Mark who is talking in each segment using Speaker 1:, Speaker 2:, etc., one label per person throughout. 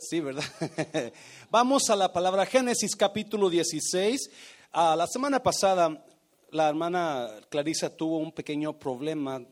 Speaker 1: Sí, ¿verdad? Vamos a la palabra Génesis capítulo 16. Ah, la semana pasada la hermana Clarisa tuvo un pequeño problema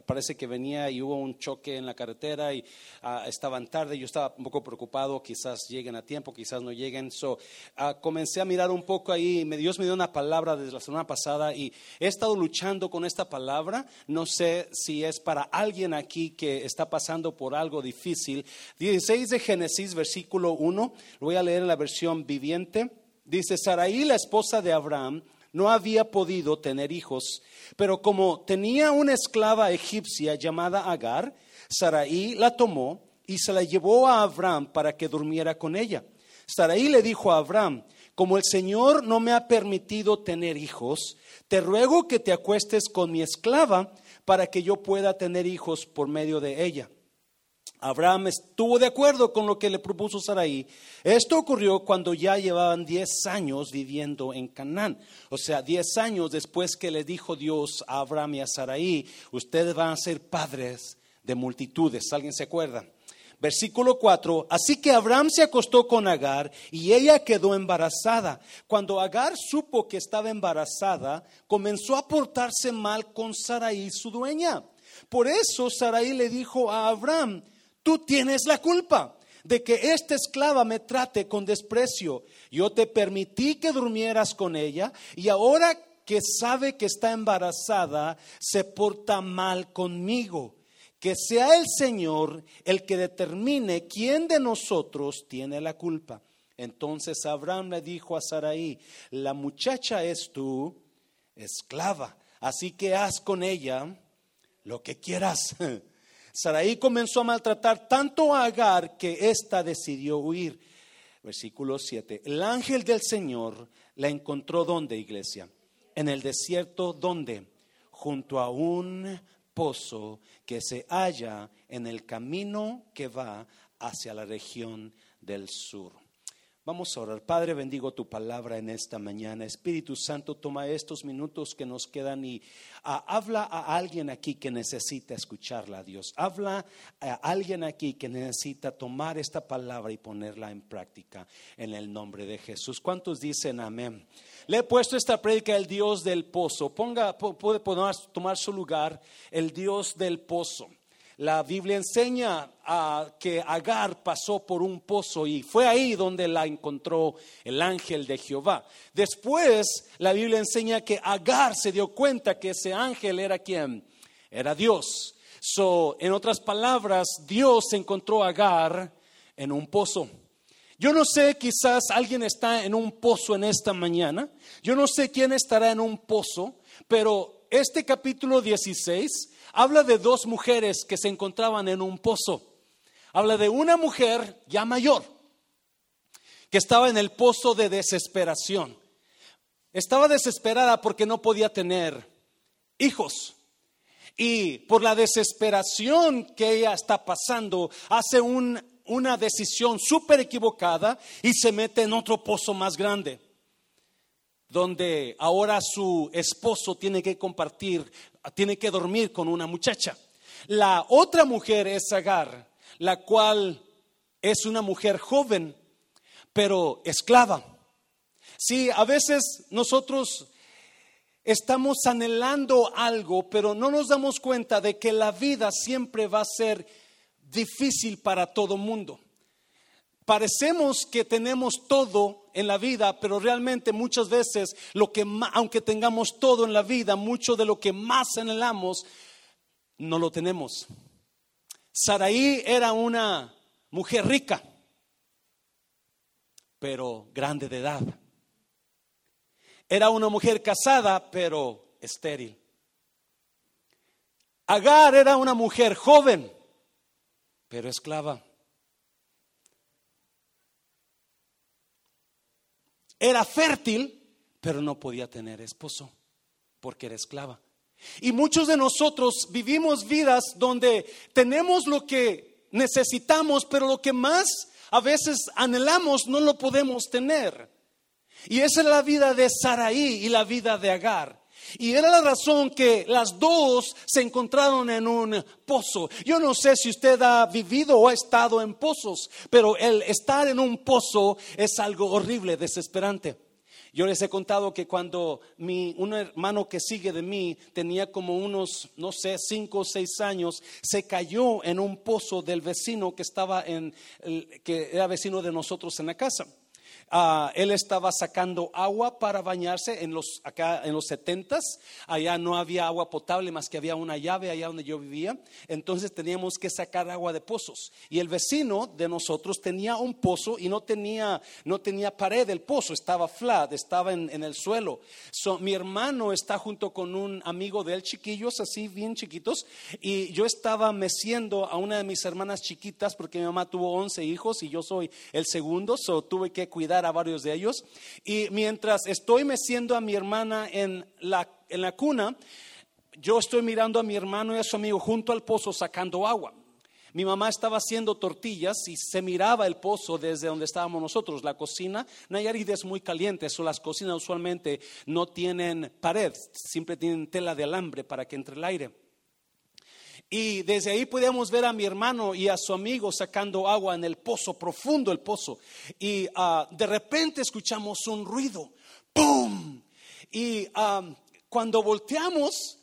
Speaker 1: parece que venía y hubo un choque en la carretera y ah, estaban tarde. Yo estaba un poco preocupado, quizás lleguen a tiempo, quizás no lleguen. So, ah, comencé a mirar un poco ahí. Dios me dio una palabra desde la semana pasada y he estado luchando con esta palabra. No sé si es para alguien aquí que está pasando por algo difícil. 16 de Génesis, versículo 1. Lo voy a leer en la versión viviente. Dice, Saraí, la esposa de Abraham, no había podido tener hijos, pero como tenía una esclava egipcia llamada Agar, Saraí la tomó y se la llevó a Abraham para que durmiera con ella. Saraí le dijo a Abraham, como el Señor no me ha permitido tener hijos, te ruego que te acuestes con mi esclava para que yo pueda tener hijos por medio de ella. Abraham estuvo de acuerdo con lo que le propuso Sarai. Esto ocurrió cuando ya llevaban 10 años viviendo en Canaán. O sea, 10 años después que le dijo Dios a Abraham y a Sarai, ustedes van a ser padres de multitudes. ¿Alguien se acuerda? Versículo 4, así que Abraham se acostó con Agar y ella quedó embarazada. Cuando Agar supo que estaba embarazada, comenzó a portarse mal con Sarai, su dueña. Por eso Sarai le dijo a Abraham, Tú tienes la culpa de que esta esclava me trate con desprecio. Yo te permití que durmieras con ella y ahora que sabe que está embarazada, se porta mal conmigo. Que sea el Señor el que determine quién de nosotros tiene la culpa. Entonces Abraham le dijo a Sarai, la muchacha es tu esclava, así que haz con ella lo que quieras. Saraí comenzó a maltratar tanto a Agar que ésta decidió huir. Versículo 7. El ángel del Señor la encontró donde, iglesia? En el desierto donde? Junto a un pozo que se halla en el camino que va hacia la región del sur. Vamos a orar. Padre, bendigo tu palabra en esta mañana. Espíritu Santo, toma estos minutos que nos quedan y ah, habla a alguien aquí que necesita escucharla, Dios. Habla a alguien aquí que necesita tomar esta palabra y ponerla en práctica en el nombre de Jesús. ¿Cuántos dicen amén? Le he puesto esta prédica el Dios del pozo. Ponga, puede tomar su lugar, el Dios del pozo. La Biblia enseña que Agar pasó por un pozo y fue ahí donde la encontró el ángel de Jehová. Después la Biblia enseña que Agar se dio cuenta que ese ángel era quien? Era Dios. So, en otras palabras, Dios encontró a Agar en un pozo. Yo no sé, quizás alguien está en un pozo en esta mañana. Yo no sé quién estará en un pozo, pero este capítulo 16 habla de dos mujeres que se encontraban en un pozo. Habla de una mujer ya mayor que estaba en el pozo de desesperación. Estaba desesperada porque no podía tener hijos. Y por la desesperación que ella está pasando, hace una decisión súper equivocada y se mete en otro pozo más grande donde ahora su esposo tiene que compartir, tiene que dormir con una muchacha. La otra mujer es Agar, la cual es una mujer joven, pero esclava. Sí, a veces nosotros estamos anhelando algo, pero no nos damos cuenta de que la vida siempre va a ser difícil para todo mundo. Parecemos que tenemos todo en la vida, pero realmente muchas veces lo que aunque tengamos todo en la vida, mucho de lo que más anhelamos no lo tenemos. Saraí era una mujer rica, pero grande de edad. Era una mujer casada, pero estéril. Agar era una mujer joven, pero esclava. Era fértil, pero no podía tener esposo porque era esclava. Y muchos de nosotros vivimos vidas donde tenemos lo que necesitamos, pero lo que más a veces anhelamos no lo podemos tener. Y esa es la vida de Saraí y la vida de Agar. Y era la razón que las dos se encontraron en un pozo. Yo no sé si usted ha vivido o ha estado en pozos, pero el estar en un pozo es algo horrible, desesperante. Yo les he contado que cuando mi, un hermano que sigue de mí tenía como unos, no sé, cinco o seis años, se cayó en un pozo del vecino que estaba en, que era vecino de nosotros en la casa. Ah, él estaba sacando agua para bañarse en los acá en los setentas. Allá no había agua potable más que había una llave allá donde yo vivía. Entonces teníamos que sacar agua de pozos. Y el vecino de nosotros tenía un pozo y no tenía no tenía pared el pozo, estaba flat, estaba en, el suelo. mi hermano está junto con un amigo de él, chiquillos así bien chiquitos, y yo estaba meciendo a una de mis hermanas chiquitas porque mi mamá tuvo 11 hijos y yo soy el segundo, so tuve que cuidar a varios de ellos. Y mientras estoy meciendo a mi hermana en la, en la cuna, yo estoy mirando a mi hermano y a su amigo junto al pozo sacando agua. Mi mamá estaba haciendo tortillas y se miraba el pozo desde donde estábamos nosotros. La cocina, Nayarit es muy caliente, eso las cocinas usualmente no tienen pared, siempre tienen tela de alambre para que entre el aire. Y desde ahí podíamos ver a mi hermano y a su amigo sacando agua en el pozo, profundo el pozo. Y ah, de repente escuchamos un ruido, ¡pum! Y cuando volteamos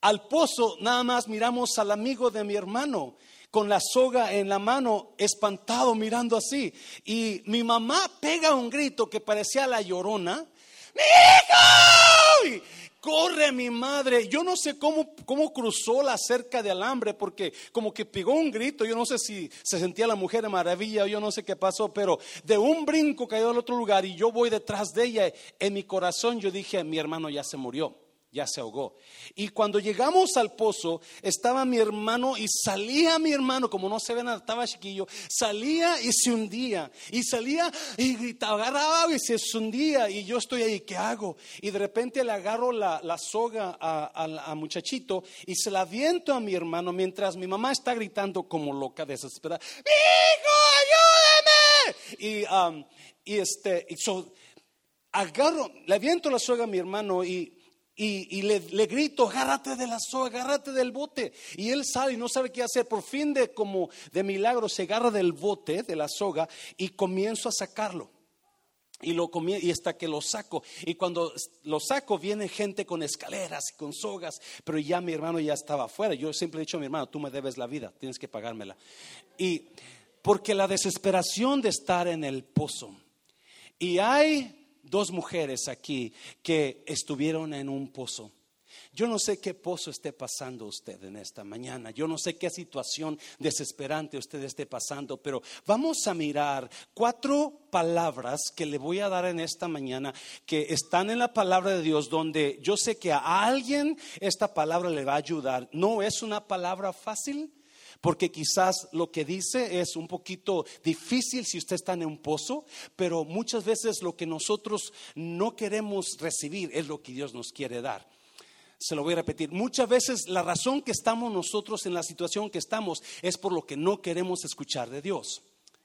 Speaker 1: al pozo, nada más miramos al amigo de mi hermano con la soga en la mano, espantado mirando así. Y mi mamá pega un grito que parecía la llorona. ¡Mi hijo! Corre mi madre. Yo no sé cómo, cómo cruzó la cerca de alambre, porque como que pegó un grito. Yo no sé si se sentía la mujer de maravilla o yo no sé qué pasó, pero de un brinco cayó al otro lugar y yo voy detrás de ella. En mi corazón yo dije, mi hermano ya se murió ya se ahogó. Y cuando llegamos al pozo, estaba mi hermano y salía mi hermano, como no se ve nada, estaba chiquillo, salía y se hundía, y salía y gritaba, agarraba y se hundía, y yo estoy ahí, ¿qué hago? Y de repente le agarro la, soga a, muchachito y se la viento a mi hermano mientras mi mamá está gritando como loca, desesperada, ¡Mi hijo, ayúdeme! Y, um, y este, y agarro, le aviento la soga a mi hermano y y, le, grito, agárrate de la soga, agárrate del bote. Y él sale y no sabe qué hacer. Por fin de como de milagro se agarra del bote, de la soga, y comienzo a sacarlo. Y, hasta que lo saco. Y cuando lo saco, viene gente con escaleras y con sogas. Pero ya mi hermano ya estaba afuera. Yo siempre he dicho a mi hermano, tú me debes la vida, tienes que pagármela. Y porque la desesperación de estar en el pozo. Y hay dos mujeres aquí que estuvieron en un pozo. Yo no sé qué pozo esté pasando usted en esta mañana. Yo no sé qué situación desesperante usted esté pasando, pero vamos a mirar cuatro palabras que le voy a dar en esta mañana que están en la palabra de Dios donde yo sé que a alguien esta palabra le va a ayudar. No es una palabra fácil porque quizás lo que dice es un poquito difícil si usted está en un pozo, pero muchas veces lo que nosotros no queremos recibir es lo que Dios nos quiere dar. Se lo voy a repetir. Muchas veces la razón que estamos nosotros en la situación que estamos es por lo que no queremos escuchar de Dios.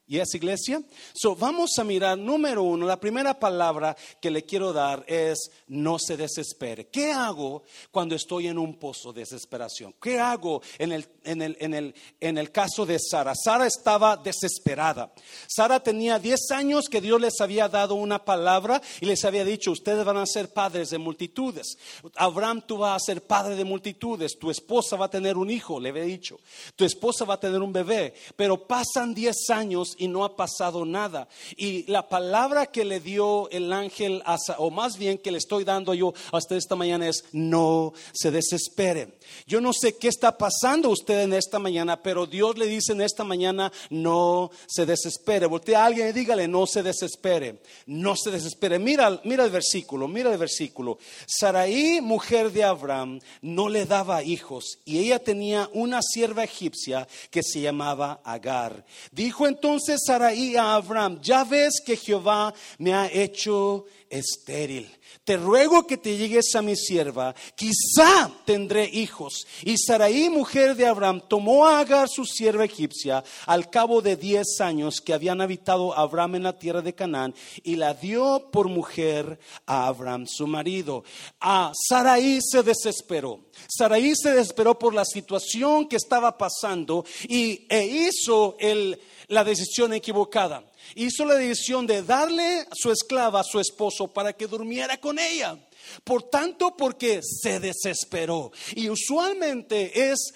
Speaker 1: ¿Y es iglesia? So, vamos a mirar, número uno, la primera palabra que le quiero dar es no se desespere. ¿Qué hago cuando estoy en un pozo de desesperación? ¿Qué hago en el, en el, en el, en el caso de Sara? Sara estaba desesperada. Sara tenía 10 años que Dios les había dado una palabra y les había dicho, ustedes van a ser padres de multitudes. Abraham, tú vas a ser padre de multitudes. Tu esposa va a tener un hijo, le había dicho. Tu esposa va a tener un bebé. Pero pasan 10 años y no ha pasado nada. Y la palabra que le dio el ángel, o más bien que le estoy dando yo hasta esta mañana es, no se desespere. Yo no sé qué está pasando usted en esta mañana, pero Dios le dice en esta mañana, no se desespere. Voltea a alguien y dígale, no se desespere, no se desespere. Mira, mira el versículo, mira el versículo. Saraí, mujer de Abraham, no le daba hijos y ella tenía una sierva egipcia que se llamaba Agar. Dijo entonces entonces Saraí a Abraham, ya ves que Jehová me ha hecho estéril. Te ruego que te llegues a mi sierva, quizá tendré hijos. Y Saraí, mujer de Abraham, tomó a Agar, su sierva egipcia, al cabo de diez años que habían habitado Abraham en la tierra de Canaán, y la dio por mujer a Abraham, su marido. A Saraí se desesperó. Saraí se desesperó por la situación que estaba pasando y, e hizo el, la decisión equivocada hizo la decisión de darle su esclava a su esposo para que durmiera con ella. Por tanto, porque se desesperó. Y usualmente es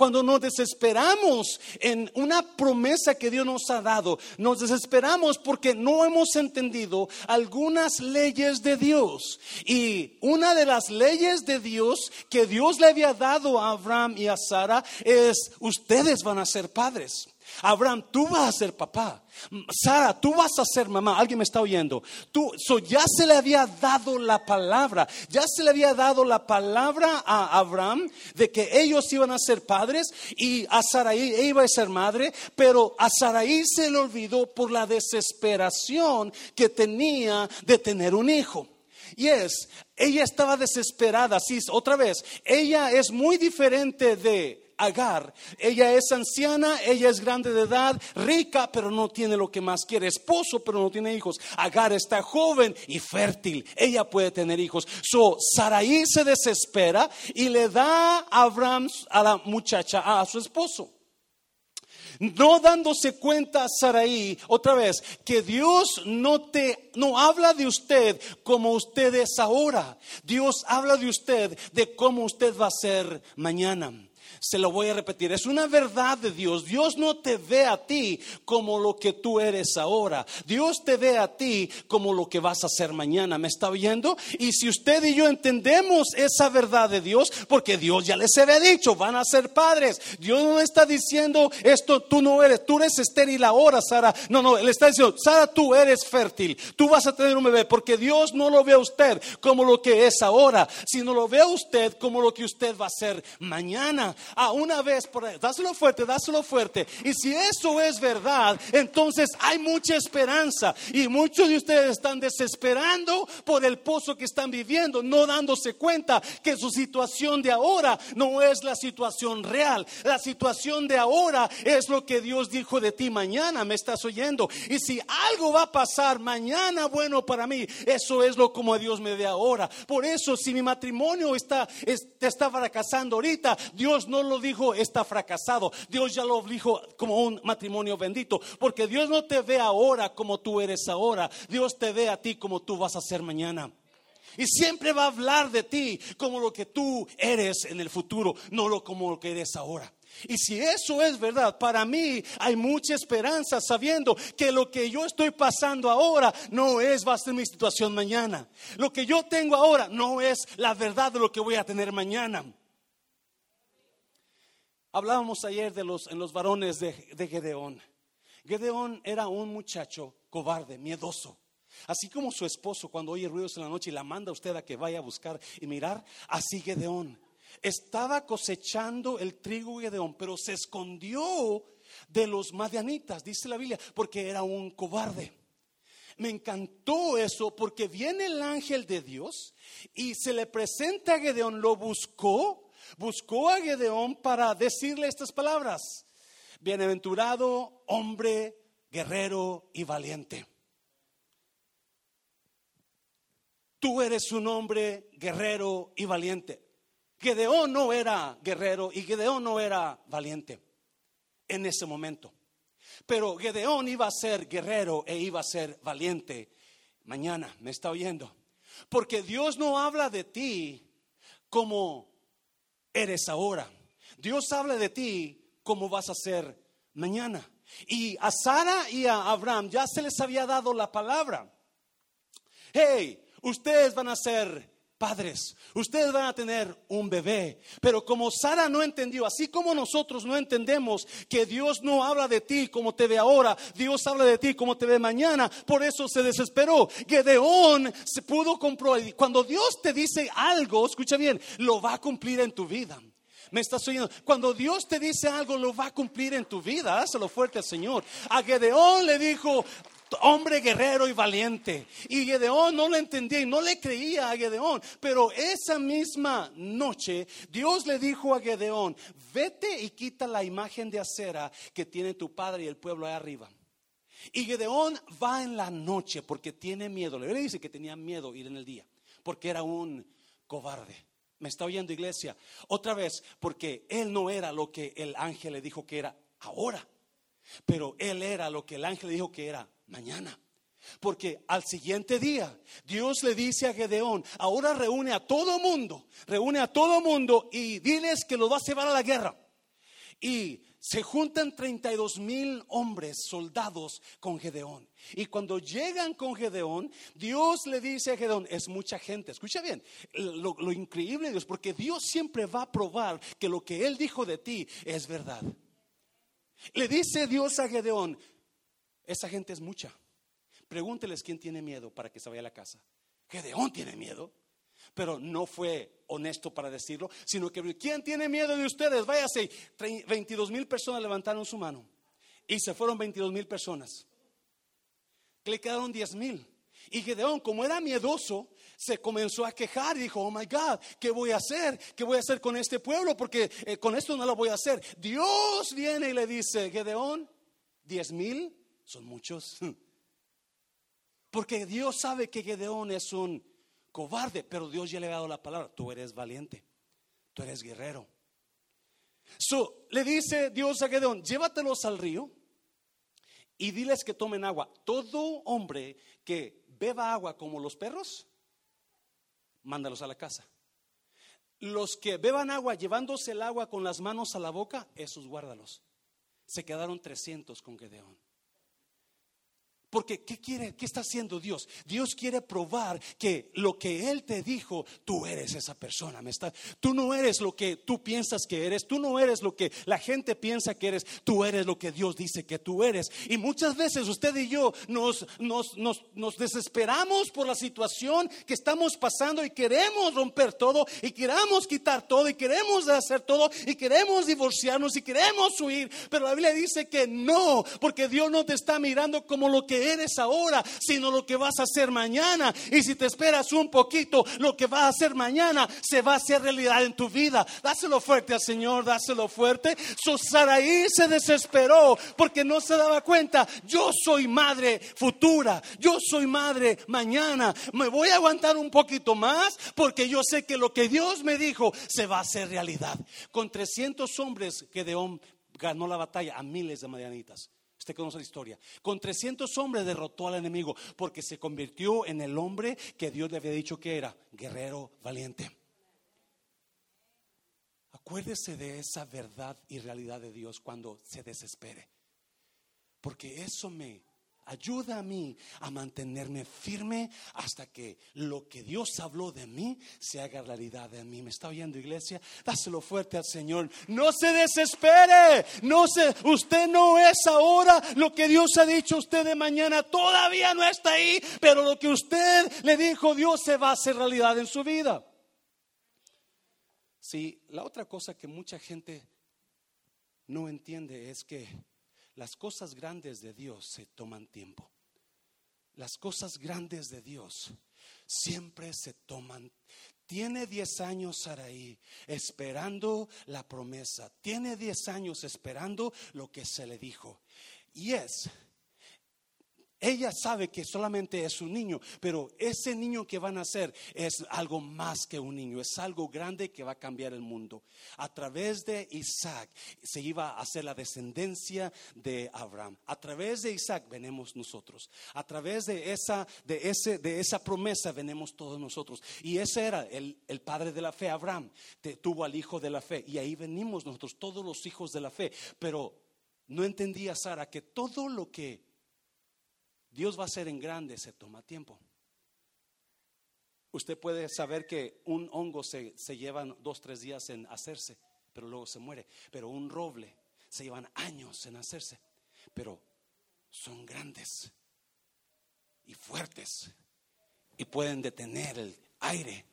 Speaker 1: cuando nos desesperamos en una promesa que Dios nos ha dado, nos desesperamos porque no hemos entendido algunas leyes de Dios. Y una de las leyes de Dios que Dios le había dado a Abraham y a Sara es, ustedes van a ser padres. Abraham, tú vas a ser papá. Sara, tú vas a ser mamá. Alguien me está oyendo. Tú, ya se le había dado la palabra. Ya se le había dado la palabra a Abraham de que ellos iban a ser padres y a Saraí iba a ser madre. Pero a Saraí se le olvidó por la desesperación que tenía de tener un hijo. Y es, ella estaba desesperada. Sí, otra vez, ella es muy diferente de Agar. Ella es anciana, ella es grande de edad, rica, pero no tiene lo que más quiere. Esposo, pero no tiene hijos. Agar está joven y fértil. Ella puede tener hijos. So, Saraí se desespera y le da a Abraham a la muchacha, a su esposo no dándose cuenta Saraí, otra vez, que Dios no te, no habla de usted como usted es ahora. Dios habla de usted de cómo usted va a ser mañana. Se lo voy a repetir, es una verdad de Dios. Dios no te ve a ti como lo que tú eres ahora. Dios te ve a ti como lo que vas a ser mañana. ¿Me está oyendo? Y si usted y yo entendemos esa verdad de Dios, porque Dios ya les había dicho, van a ser padres. Dios no está diciendo esto, tú no eres, tú eres estéril ahora, Sara. No, no, Él está diciendo, Sara, tú eres fértil. Tú vas a tener un bebé, porque Dios no lo ve a usted como lo que es ahora, sino lo ve a usted como lo que usted va a ser mañana a una vez. Dáselo fuerte, dáselo fuerte. Y si eso es verdad, entonces hay mucha esperanza. Y muchos de ustedes están desesperando por el pozo que están viviendo, no dándose cuenta que su situación de ahora no es la situación real. La situación de ahora es lo que Dios dijo de ti mañana. ¿Me estás oyendo? Y si algo va a pasar mañana bueno para mí, eso es lo como Dios me ve ahora. Por eso, si mi matrimonio está, está fracasando ahorita, Dios no lo dijo está fracasado. Dios ya lo dijo como un matrimonio bendito. Porque Dios no te ve ahora como tú eres ahora. Dios te ve a ti como tú vas a ser mañana. Y siempre va a hablar de ti como lo que tú eres en el futuro, no lo como lo que eres ahora. Y si eso es verdad, para mí hay mucha esperanza sabiendo que lo que yo estoy pasando ahora no es va a ser mi situación mañana. Lo que yo tengo ahora no es la verdad de lo que voy a tener mañana. Hablábamos ayer de los, en los varones de, de Gedeón. Gedeón era un muchacho cobarde, miedoso. Así como su esposo cuando oye ruidos en la noche y la manda a usted a que vaya a buscar y mirar, así Gedeón. Estaba cosechando el trigo Gedeón, pero se escondió de los madianitas, dice la Biblia, porque era un cobarde. Me encantó eso porque viene el ángel de Dios y se le presenta a Gedeón, lo buscó buscó a Gedeón para decirle estas palabras. Bienaventurado hombre, guerrero y valiente. Tú eres un hombre guerrero y valiente. Gedeón no era guerrero y Gedeón no era valiente en ese momento. Pero Gedeón iba a ser guerrero e iba a ser valiente mañana. ¿Me está oyendo? Porque Dios no habla de ti como eres ahora. Dios habla de ti como vas a ser mañana. Y a Sara y a Abraham ya se les había dado la palabra. Hey, ustedes van a ser padres, ustedes van a tener un bebé. Pero como Sara no entendió, así como nosotros no entendemos que Dios no habla de ti como te ve ahora, Dios habla de ti como te ve mañana, por eso se desesperó. Gedeón se pudo comprobar. Cuando Dios te dice algo, escucha bien, lo va a cumplir en tu vida. Me estás oyendo. Cuando Dios te dice algo, lo va a cumplir en tu vida. Hazlo fuerte al Señor. A Gedeón le dijo, hombre guerrero y valiente. Y Gedeón no lo entendía y no le creía a Gedeón. Pero esa misma noche Dios le dijo a Gedeón, vete y quita la imagen de acera que tiene tu padre y el pueblo ahí arriba. Y Gedeón va en la noche porque tiene miedo. Le dice que tenía miedo ir en el día porque era un cobarde. ¿Me está oyendo iglesia? Otra vez, porque él no era lo que el ángel le dijo que era ahora, pero él era lo que el ángel le dijo que era mañana. Porque al siguiente día Dios le dice a Gedeón, ahora reúne a todo mundo, reúne a todo mundo y diles que lo va a llevar a la guerra. Y se juntan 32 mil hombres, soldados con Gedeón. Y cuando llegan con Gedeón, Dios le dice a Gedeón, es mucha gente. Escucha bien, lo, lo increíble de Dios, porque Dios siempre va a probar que lo que Él dijo de ti es verdad. Le dice Dios a Gedeón, esa gente es mucha. Pregúnteles quién tiene miedo para que se vaya a la casa. Gedeón tiene miedo, pero no fue honesto para decirlo, sino que ¿quién tiene miedo de ustedes? Váyase. 22 mil personas levantaron su mano y se fueron 22 mil personas. Le quedaron 10 mil. Y Gedeón, como era miedoso, se comenzó a quejar y dijo, oh my God, ¿qué voy a hacer? ¿Qué voy a hacer con este pueblo? Porque eh, con esto no lo voy a hacer. Dios viene y le dice, Gedeón, 10 mil son muchos. Porque Dios sabe que Gedeón es un cobarde, pero Dios ya le ha dado la palabra, tú eres valiente, tú eres guerrero. So, le dice Dios a Gedeón, llévatelos al río y diles que tomen agua. Todo hombre que beba agua como los perros, mándalos a la casa. Los que beban agua llevándose el agua con las manos a la boca, esos guárdalos. Se quedaron 300 con Gedeón. Porque ¿qué quiere? ¿Qué está haciendo Dios? Dios quiere probar que lo que Él te dijo, tú eres esa persona. ¿me? Tú no eres lo que tú piensas que eres. Tú no eres lo que la gente piensa que eres. Tú eres lo que Dios dice que tú eres. Y muchas veces usted y yo nos, desesperamos por la situación que estamos pasando y queremos romper todo y queremos quitar todo y queremos hacer todo y queremos divorciarnos y queremos huir. Pero la Biblia dice que no, porque Dios no te está mirando como lo que eres ahora, sino lo que vas a hacer mañana. Y si te esperas un poquito, lo que vas a hacer mañana se va a hacer realidad en tu vida. Dáselo fuerte al Señor, dáselo fuerte. So Saraí se desesperó porque no se daba cuenta. Yo soy madre futura, yo soy madre mañana. Me voy a aguantar un poquito más porque yo sé que lo que Dios me dijo se va a hacer realidad. Con 300 hombres que Deón ganó la batalla a miles de marianitas. Conoce la historia. Con 300 hombres derrotó al enemigo porque se convirtió en el hombre que Dios le había dicho que era, guerrero valiente. Acuérdese de esa verdad y realidad de Dios cuando se desespere. Porque eso me Ayuda a mí a mantenerme firme hasta que lo que Dios habló de mí se haga realidad en mí. ¿Me está oyendo, iglesia? Dáselo fuerte al Señor. No se desespere. No se, usted no es ahora lo que Dios ha dicho usted de mañana. Todavía no está ahí, pero lo que usted le dijo Dios se va a hacer realidad en su vida. Sí, la otra cosa que mucha gente no entiende es que las cosas grandes de Dios se toman tiempo. Las cosas grandes de Dios siempre se toman. Tiene 10 años Saraí esperando la promesa. Tiene 10 años esperando lo que se le dijo. Y es ella sabe que solamente es un niño, pero ese niño que van a ser es algo más que un niño, es algo grande que va a cambiar el mundo. A través de Isaac se iba a hacer la descendencia de Abraham. A través de Isaac venemos nosotros. A través de esa, de ese, de esa promesa venemos todos nosotros. Y ese era el, el padre de la fe, Abraham. tuvo al hijo de la fe. Y ahí venimos nosotros, todos los hijos de la fe. Pero no entendía Sara que todo lo que Dios va a ser en grande, se toma tiempo. Usted puede saber que un hongo se, se lleva dos, tres días en hacerse, pero luego se muere. Pero un roble se llevan años en hacerse, pero son grandes y fuertes y pueden detener el aire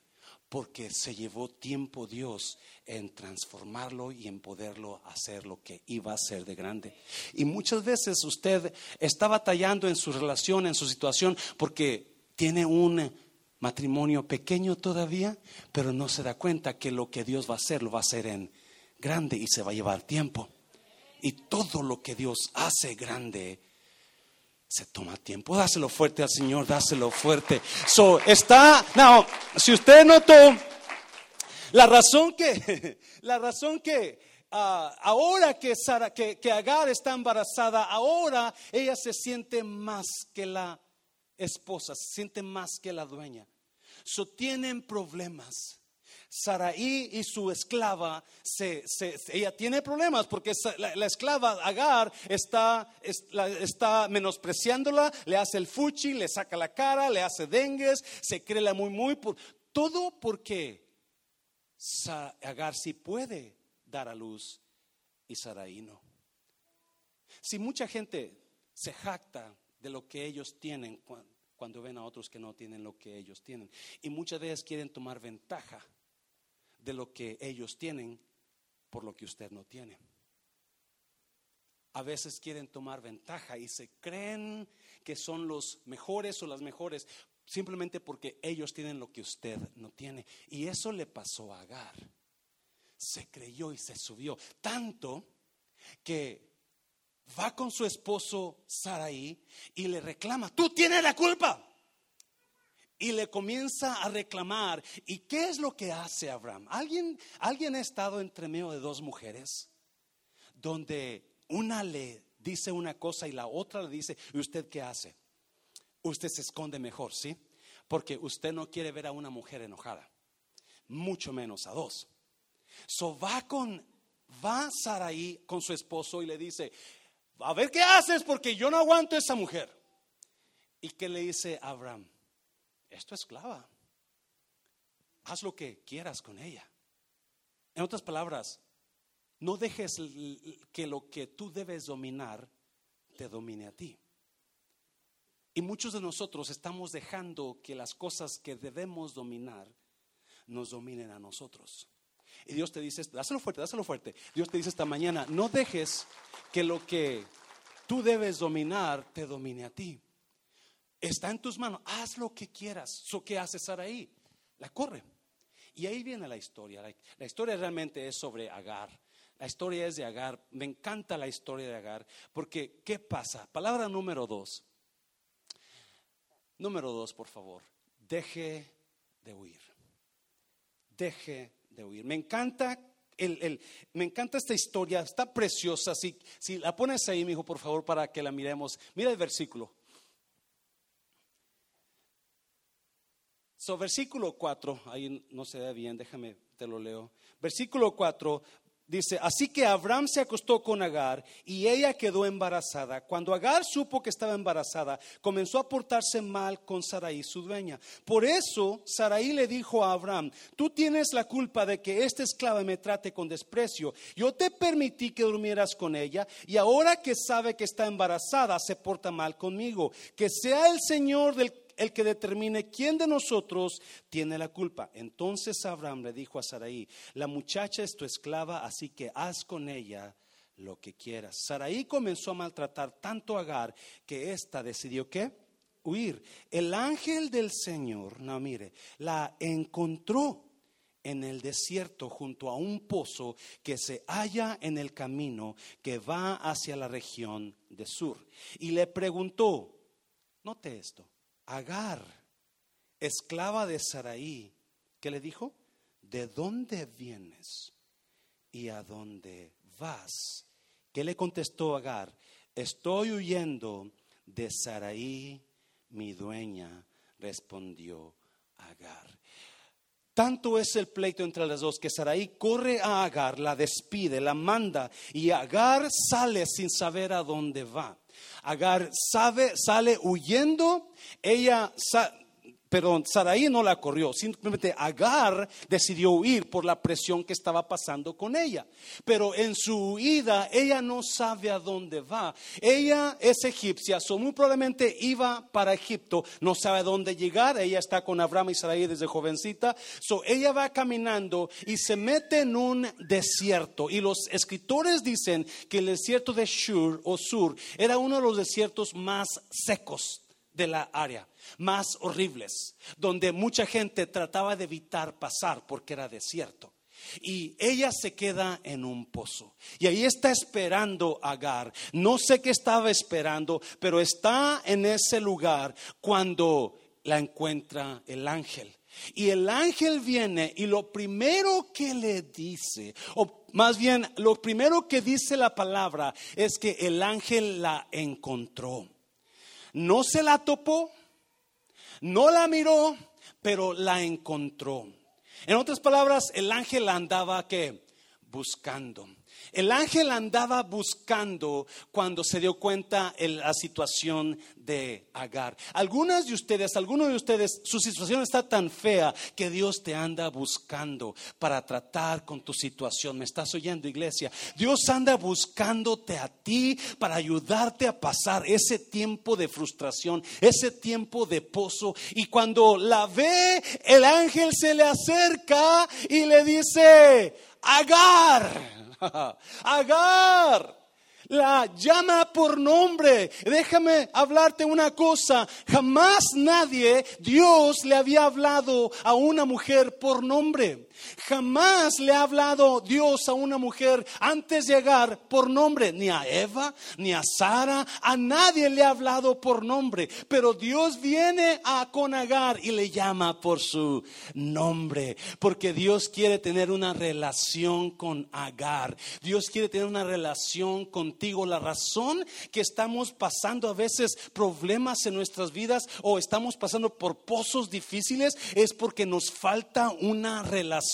Speaker 1: porque se llevó tiempo Dios en transformarlo y en poderlo hacer lo que iba a ser de grande. Y muchas veces usted está batallando en su relación, en su situación, porque tiene un matrimonio pequeño todavía, pero no se da cuenta que lo que Dios va a hacer lo va a hacer en grande y se va a llevar tiempo. Y todo lo que Dios hace grande se toma tiempo. Dáselo fuerte al Señor, dáselo fuerte. So, está, no, si usted notó, la razón que, la razón que ah, ahora que, Sara, que, que Agar está embarazada, ahora ella se siente más que la esposa, se siente más que la dueña. So, tienen problemas. Saraí y su esclava, se, ella tiene problemas porque la, esclava Agar está, está menospreciándola, le hace el fuchi, le saca la cara, le hace dengues, se cree la muy, muy. Por, todo porque Agar sí puede dar a luz y Saraí no. Si mucha gente se jacta de lo que ellos tienen cuando ven a otros que no tienen lo que ellos tienen, y muchas veces quieren tomar ventaja de lo que ellos tienen por lo que usted no tiene. A veces quieren tomar ventaja y se creen que son los mejores o las mejores simplemente porque ellos tienen lo que usted no tiene. Y eso le pasó a Agar. Se creyó y se subió. Tanto que va con su esposo Saraí y le reclama, tú tienes la culpa y le comienza a reclamar. ¿Y qué es lo que hace Abraham? ¿Alguien, ¿Alguien ha estado entre medio de dos mujeres? Donde una le dice una cosa y la otra le dice, ¿y usted qué hace? Usted se esconde mejor, ¿sí? Porque usted no quiere ver a una mujer enojada, mucho menos a dos. So va con, va Saraí con su esposo y le dice, a ver qué haces porque yo no aguanto esa mujer. ¿Y qué le dice Abraham? Es tu esclava. Haz lo que quieras con ella. En otras palabras, no dejes que lo que tú debes dominar te domine a ti. Y muchos de nosotros estamos dejando que las cosas que debemos dominar nos dominen a nosotros. Y Dios te dice, dáselo fuerte, dáselo fuerte. Dios te dice esta mañana, no dejes que lo que tú debes dominar te domine a ti. Está en tus manos. Haz lo que quieras. So, ¿Qué hace ahí La corre. Y ahí viene la historia. La, historia realmente es sobre Agar. La historia es de Agar. Me encanta la historia de Agar. Porque, ¿qué pasa? Palabra número dos. Número dos, por favor. Deje de huir. Deje de huir. Me encanta el, me encanta esta historia, está preciosa. Si, si la pones ahí, mi hijo, por favor, para que la miremos. Mira el versículo. Versículo 4, ahí no se ve bien, déjame, te lo leo. Versículo 4 dice, así que Abraham se acostó con Agar y ella quedó embarazada. Cuando Agar supo que estaba embarazada, comenzó a portarse mal con Sarai, su dueña. Por eso Sarai le dijo a Abraham, tú tienes la culpa de que esta esclava me trate con desprecio. Yo te permití que durmieras con ella y ahora que sabe que está embarazada, se porta mal conmigo. Que sea el Señor del el que determine quién de nosotros tiene la culpa. Entonces Abraham le dijo a Saraí, la muchacha es tu esclava, así que haz con ella lo que quieras. Saraí comenzó a maltratar tanto a Agar que ésta decidió que huir. El ángel del Señor, no mire, la encontró en el desierto junto a un pozo que se halla en el camino que va hacia la región de Sur. Y le preguntó, note esto, Agar, esclava de Saraí, ¿qué le dijo? ¿De dónde vienes y a dónde vas? ¿Qué le contestó Agar? Estoy huyendo de Saraí, mi dueña, respondió Agar. Tanto es el pleito entre las dos que Saraí corre a Agar, la despide, la manda y Agar sale sin saber a dónde va. Agar sabe, sale huyendo, ella Pero Saraí no la corrió, simplemente Agar decidió huir por la presión que estaba pasando con ella. Pero en su huida, ella no sabe a dónde va. Ella es egipcia, so muy probablemente iba para Egipto, no sabe a dónde llegar. Ella está con Abraham y Saraí desde jovencita. So ella va caminando y se mete en un desierto. Y los escritores dicen que el desierto de Shur o Sur era uno de los desiertos más secos de la área más horribles, donde mucha gente trataba de evitar pasar porque era desierto. Y ella se queda en un pozo. Y ahí está esperando Agar. No sé qué estaba esperando, pero está en ese lugar cuando la encuentra el ángel. Y el ángel viene y lo primero que le dice, o más bien lo primero que dice la palabra es que el ángel la encontró. No se la topó, no la miró, pero la encontró. En otras palabras, el ángel andaba que buscando. El ángel andaba buscando cuando se dio cuenta en la situación de Agar. Algunas de ustedes, algunos de ustedes, su situación está tan fea que Dios te anda buscando para tratar con tu situación. ¿Me estás oyendo, iglesia? Dios anda buscándote a ti para ayudarte a pasar ese tiempo de frustración, ese tiempo de pozo. Y cuando la ve, el ángel se le acerca y le dice, Agar. Agar la llama por nombre. Déjame hablarte una cosa. Jamás nadie, Dios le había hablado a una mujer por nombre. Jamás le ha hablado Dios a una mujer antes de llegar por nombre, ni a Eva, ni a Sara, a nadie le ha hablado por nombre. Pero Dios viene a Conagar y le llama por su nombre, porque Dios quiere tener una relación con Agar. Dios quiere tener una relación contigo. La razón que estamos pasando a veces problemas en nuestras vidas o estamos pasando por pozos difíciles es porque nos falta una relación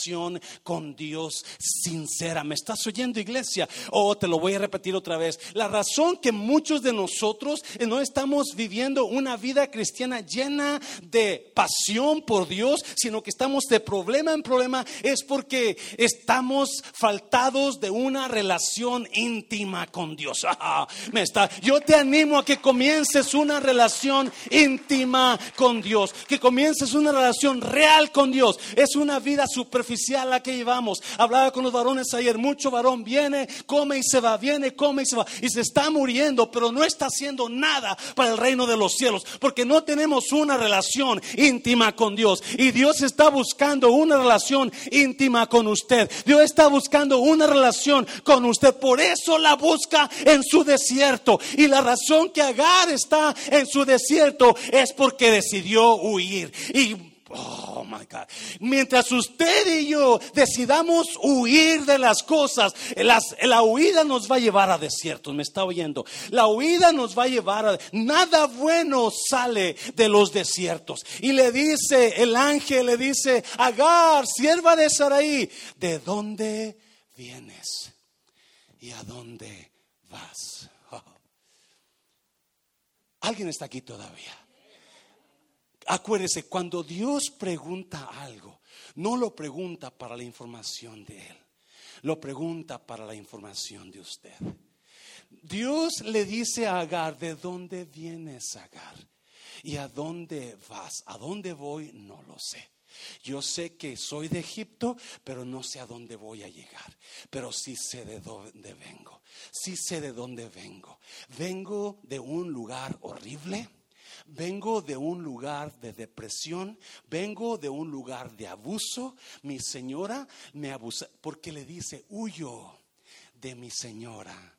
Speaker 1: con Dios sincera. ¿Me estás oyendo, iglesia? Oh, te lo voy a repetir otra vez. La razón que muchos de nosotros no estamos viviendo una vida cristiana llena de pasión por Dios, sino que estamos de problema en problema, es porque estamos faltados de una relación íntima con Dios. Ah, me está. Yo te animo a que comiences una relación íntima con Dios, que comiences una relación real con Dios. Es una vida super superficial la que llevamos. Hablaba con los varones ayer, mucho varón viene, come y se va, viene, come y se va. Y se está muriendo, pero no está haciendo nada para el reino de los cielos, porque no tenemos una relación íntima con Dios. Y Dios está buscando una relación íntima con usted. Dios está buscando una relación con usted. Por eso la busca en su desierto. Y la razón que Agar está en su desierto es porque decidió huir. Y Oh my God. Mientras usted y yo decidamos huir de las cosas, la huida nos va a llevar a desiertos. ¿Me está oyendo? La huida nos va a llevar a. Nada bueno sale de los desiertos. Y le dice, el ángel le dice, Agar, sierva de Saraí, ¿de dónde vienes? ¿Y a dónde vas? ¿Alguien está aquí todavía? Acuérdese, cuando Dios pregunta algo, no lo pregunta para la información de Él, lo pregunta para la información de usted. Dios le dice a Agar, ¿de dónde vienes, Agar? ¿Y a dónde vas? ¿A dónde voy? No lo sé. Yo sé que soy de Egipto, pero no sé a dónde voy a llegar. Pero sí sé de dónde vengo. Sí sé de dónde vengo. Vengo de un lugar horrible vengo de un lugar de depresión, vengo de un lugar de abuso. Mi señora me abusa porque le dice, huyo de mi señora.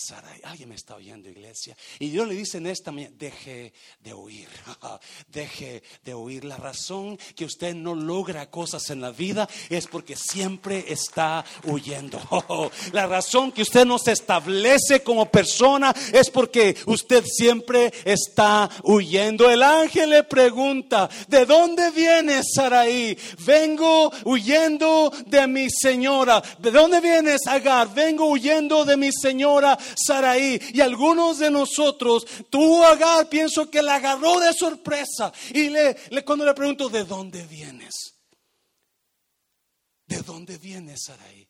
Speaker 1: Sarai. Alguien me está oyendo, iglesia. Y Dios le dice en esta mañana, deje de oír, deje de oír. La razón que usted no logra cosas en la vida es porque siempre está huyendo. La razón que usted no se establece como persona es porque usted siempre está huyendo. El ángel le pregunta, ¿de dónde vienes, Sarai? Vengo huyendo de mi señora. ¿De dónde vienes, Agar? Vengo huyendo de mi señora Saraí. Y algunos de nosotros, tú Agar, pienso que la agarró de sorpresa. Y le, le, cuando le pregunto, ¿de dónde vienes? ¿De dónde vienes, Saraí?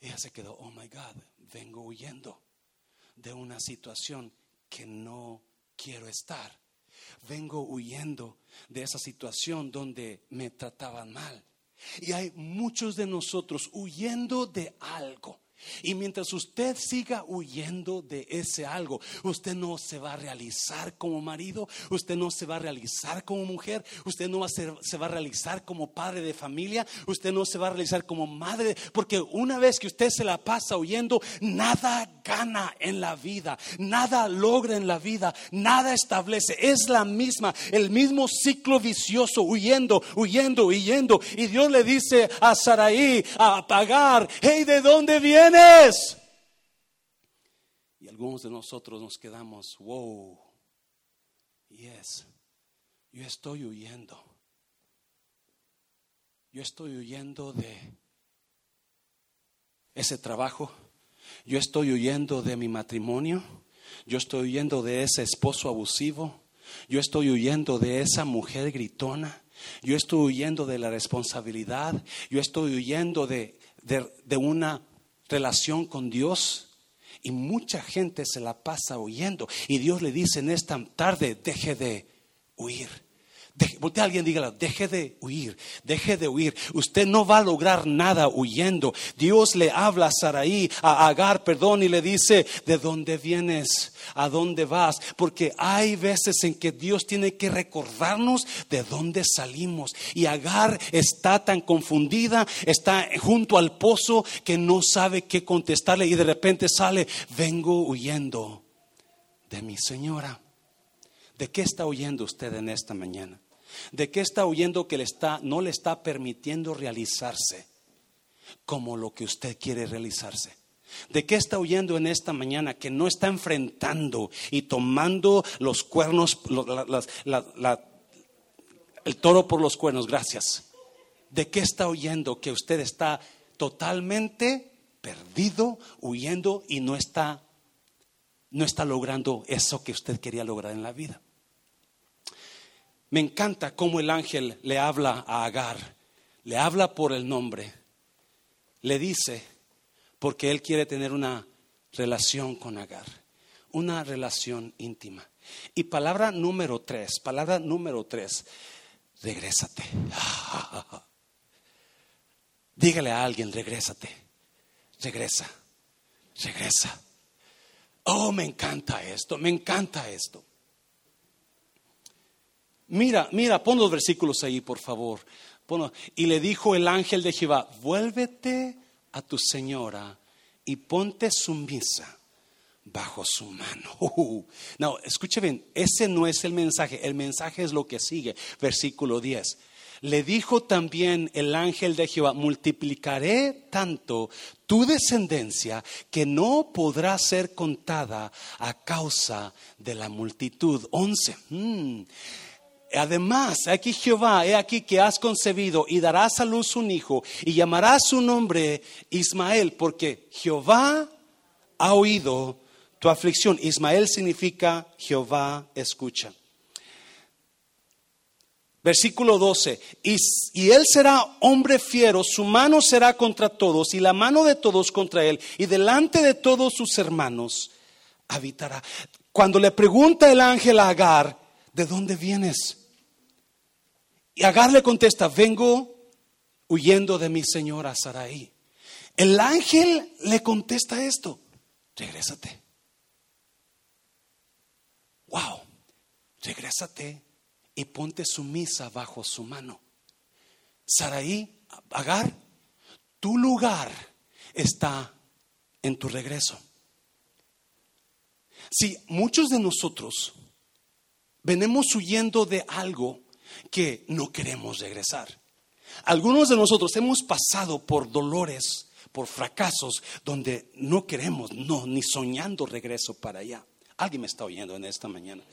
Speaker 1: Ella se quedó, oh my God, vengo huyendo de una situación que no quiero estar. Vengo huyendo de esa situación donde me trataban mal. Y hay muchos de nosotros huyendo de algo. Y mientras usted siga huyendo de ese algo, usted no se va a realizar como marido, usted no se va a realizar como mujer, usted no va a se va a realizar como padre de familia, usted no se va a realizar como madre, porque una vez que usted se la pasa huyendo, nada gana en la vida, nada logra en la vida, nada establece, es la misma, el mismo ciclo vicioso, huyendo, huyendo, huyendo. Y Dios le dice a Saraí, a pagar, hey, ¿de dónde viene? Y algunos de nosotros nos quedamos, wow, yes, yo estoy huyendo. Yo estoy huyendo de ese trabajo. Yo estoy huyendo de mi matrimonio. Yo estoy huyendo de ese esposo abusivo. Yo estoy huyendo de esa mujer gritona. Yo estoy huyendo de la responsabilidad. Yo estoy huyendo de, de, de una relación con Dios. Y mucha gente se la pasa huyendo. Y Dios le dice en esta tarde, deje de huir. Deje, a alguien dígalo, deje de huir, deje de huir. Usted no va a lograr nada huyendo. Dios le habla a Saraí, a Agar, perdón, y le dice, ¿de dónde vienes? ¿A dónde vas? Porque hay veces en que Dios tiene que recordarnos de dónde salimos. Y Agar está tan confundida, está junto al pozo que no sabe qué contestarle y de repente sale, vengo huyendo de mi señora. ¿De qué está huyendo usted en esta mañana? ¿De qué está huyendo que le está, no le está permitiendo realizarse como lo que usted quiere realizarse? ¿De qué está huyendo en esta mañana que no está enfrentando y tomando los cuernos, el toro por los cuernos? Gracias. ¿De qué está huyendo que usted está totalmente perdido, huyendo y no está, no está logrando eso que usted quería lograr en la vida? Me encanta cómo el ángel le habla a Agar, le habla por el nombre, le dice, porque él quiere tener una relación con Agar, una relación íntima. Y palabra número tres, palabra número tres, regrésate. Dígale a alguien, regrésate, regresa, regresa. Oh, me encanta esto, me encanta esto. Mira, mira, pon los versículos ahí, por favor. Y le dijo el ángel de Jehová, vuélvete a tu señora y ponte sumisa bajo su mano. no, escuche bien, ese no es el mensaje, el mensaje es lo que sigue, versículo 10. Le dijo también el ángel de Jehová, multiplicaré tanto tu descendencia que no podrá ser contada a causa de la multitud. 11. Además, aquí Jehová, he aquí que has concebido y darás a luz un hijo y llamarás su nombre Ismael, porque Jehová ha oído tu aflicción. Ismael significa Jehová escucha. Versículo 12, y, y, él será hombre fiero, su mano será contra todos y la mano de todos contra él, y delante de todos sus hermanos habitará. Cuando le pregunta el ángel a Agar, ¿de dónde vienes? Y Agar le contesta, vengo huyendo de mi señora Saraí. El ángel le contesta esto, regrésate. Wow, regrésate y ponte sumisa bajo su mano. Saraí, Agar, tu lugar está en tu regreso. Si muchos de nosotros venimos huyendo de algo que no queremos regresar. Algunos de nosotros hemos pasado por dolores, por fracasos, donde no queremos, no, ni soñando regreso para allá. Alguien me está oyendo en esta mañana.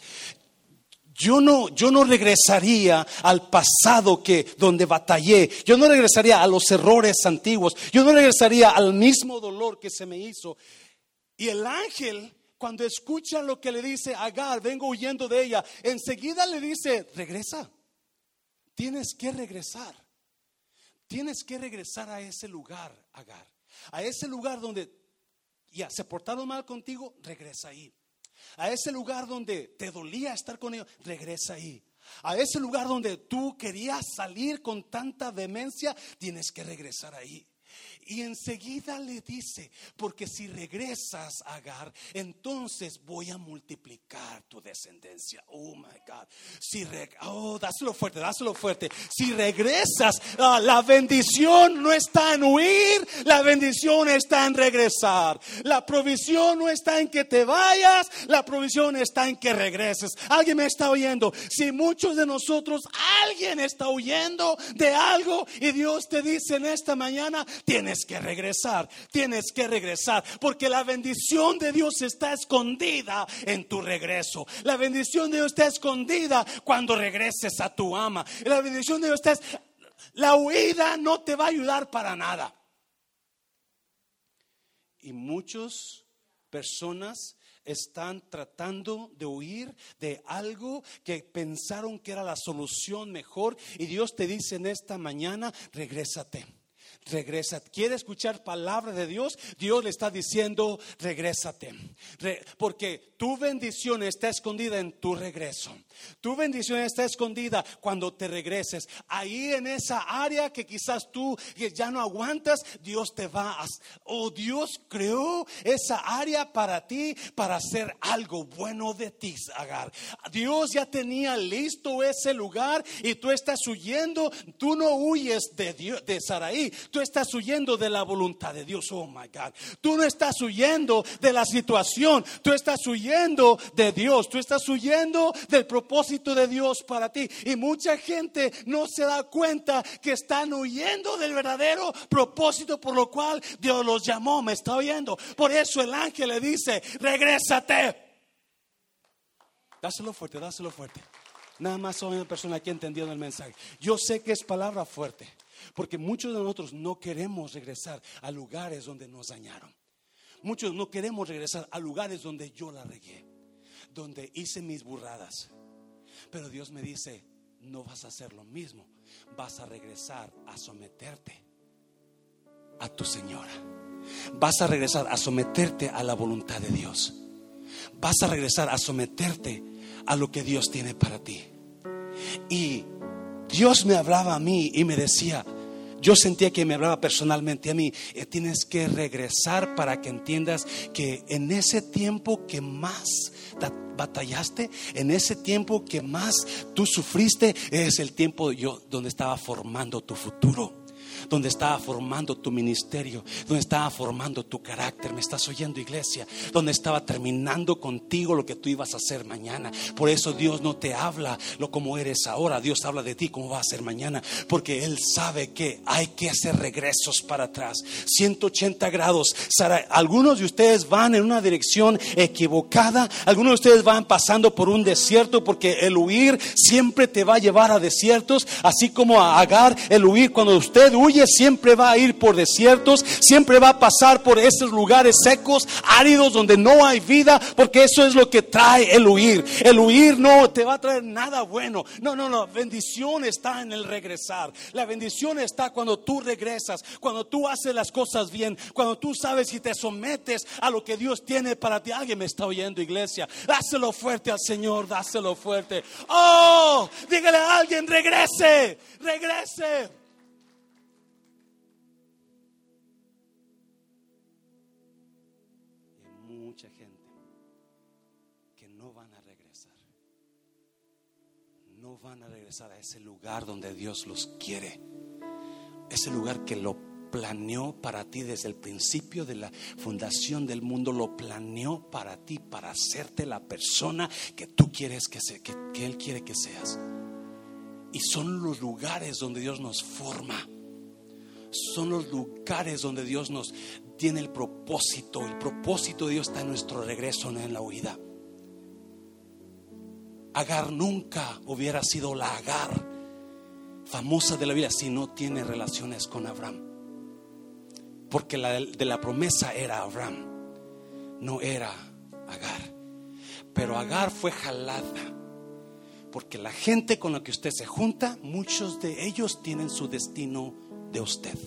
Speaker 1: Yo no, yo no regresaría al pasado que donde batallé. Yo no regresaría a los errores antiguos. Yo no regresaría al mismo dolor que se me hizo. Y el ángel, cuando escucha lo que le dice Agar, vengo huyendo de ella, enseguida le dice, regresa. Tienes que regresar. Tienes que regresar a ese lugar, Agar. A ese lugar donde ya se portaron mal contigo, regresa ahí. A ese lugar donde te dolía estar con ellos, regresa ahí. A ese lugar donde tú querías salir con tanta demencia, tienes que regresar ahí. Y enseguida le dice, porque si regresas, Agar, entonces voy a multiplicar tu descendencia. Oh my God. Si oh, dáselo fuerte, dáselo fuerte. Si regresas, ah, la bendición no está en huir, la bendición está en regresar. La provisión no está en que te vayas, la provisión está en que regreses. Alguien me está oyendo. Si muchos de nosotros, alguien está huyendo de algo y Dios te dice en esta mañana, tienes que regresar, tienes que regresar, porque la bendición de Dios está escondida en tu regreso. La bendición de Dios está escondida cuando regreses a tu ama. La bendición de Dios está... La huida no te va a ayudar para nada. Y muchas personas están tratando de huir de algo que pensaron que era la solución mejor y Dios te dice en esta mañana, regrésate regresa. ¿Quiere escuchar palabra de Dios? Dios le está diciendo, regrésate. porque tu bendición está escondida en tu regreso. Tu bendición está escondida cuando te regreses. Ahí en esa área que quizás tú ya no aguantas, Dios te va a... Oh, Dios creó esa área para ti, para hacer algo bueno de ti, Agar. Dios ya tenía listo ese lugar y tú estás huyendo. Tú no huyes de, Dios, de Saraí, tú estás huyendo de la voluntad de Dios. Oh, my God. Tú no estás huyendo de la situación, tú estás huyendo de Dios, tú estás huyendo del propósito de Dios para ti. Y mucha gente no se da cuenta que están huyendo del verdadero propósito por lo cual Dios los llamó. Me está oyendo. Por eso el ángel le dice, regrésate. Dáselo fuerte, dáselo fuerte. Nada más soy una persona que ha entendido el mensaje. Yo sé que es palabra fuerte, porque muchos de nosotros no queremos regresar a lugares donde nos dañaron. Muchos no queremos regresar a lugares donde yo la regué, donde hice mis burradas, pero Dios me dice, no vas a hacer lo mismo, vas a regresar a someterte a tu señora. Vas a regresar a someterte a la voluntad de Dios. Vas a regresar a someterte a lo que Dios tiene para ti. Y Dios me hablaba a mí y me decía, yo sentía que me hablaba personalmente a mí. Eh, tienes que regresar para que entiendas que en ese tiempo que más batallaste, en ese tiempo que más tú sufriste, es el tiempo yo donde estaba formando tu futuro donde estaba formando tu ministerio, donde estaba formando tu carácter. ¿Me estás oyendo, iglesia? Donde estaba terminando contigo lo que tú ibas a hacer mañana. Por eso Dios no te habla lo como eres ahora. Dios habla de ti como va a ser mañana. Porque Él sabe que hay que hacer regresos para atrás. 180 grados. Sara, algunos de ustedes van en una dirección equivocada. Algunos de ustedes van pasando por un desierto porque el huir siempre te va a llevar a desiertos. Así como a Agar, el huir, cuando usted huye siempre va a ir por desiertos, siempre va a pasar por esos lugares secos, áridos, donde no hay vida, porque eso es lo que trae el huir. El huir no te va a traer nada bueno. No, no, no. Bendición está en el regresar. La bendición está cuando tú regresas, cuando tú haces las cosas bien, cuando tú sabes y te sometes a lo que Dios tiene para ti. Alguien me está oyendo, iglesia. Dáselo fuerte al Señor, dáselo fuerte. Oh, dígale a alguien, regrese, regrese. Van a regresar a ese lugar donde Dios los quiere. Ese lugar que lo planeó para ti desde el principio de la fundación del mundo, lo planeó para ti, para hacerte la persona que tú quieres que, sea, que, que Él quiere que seas. Y son los lugares donde Dios nos forma. Son los lugares donde Dios nos tiene el propósito. El propósito de Dios está en nuestro regreso, no en la huida. Agar nunca hubiera sido la Agar famosa de la vida si no tiene relaciones con Abraham. Porque la de la promesa era Abraham. no era Agar. Pero Agar fue jalada. Porque la gente con la que usted se junta, muchos de ellos tienen su destino de usted.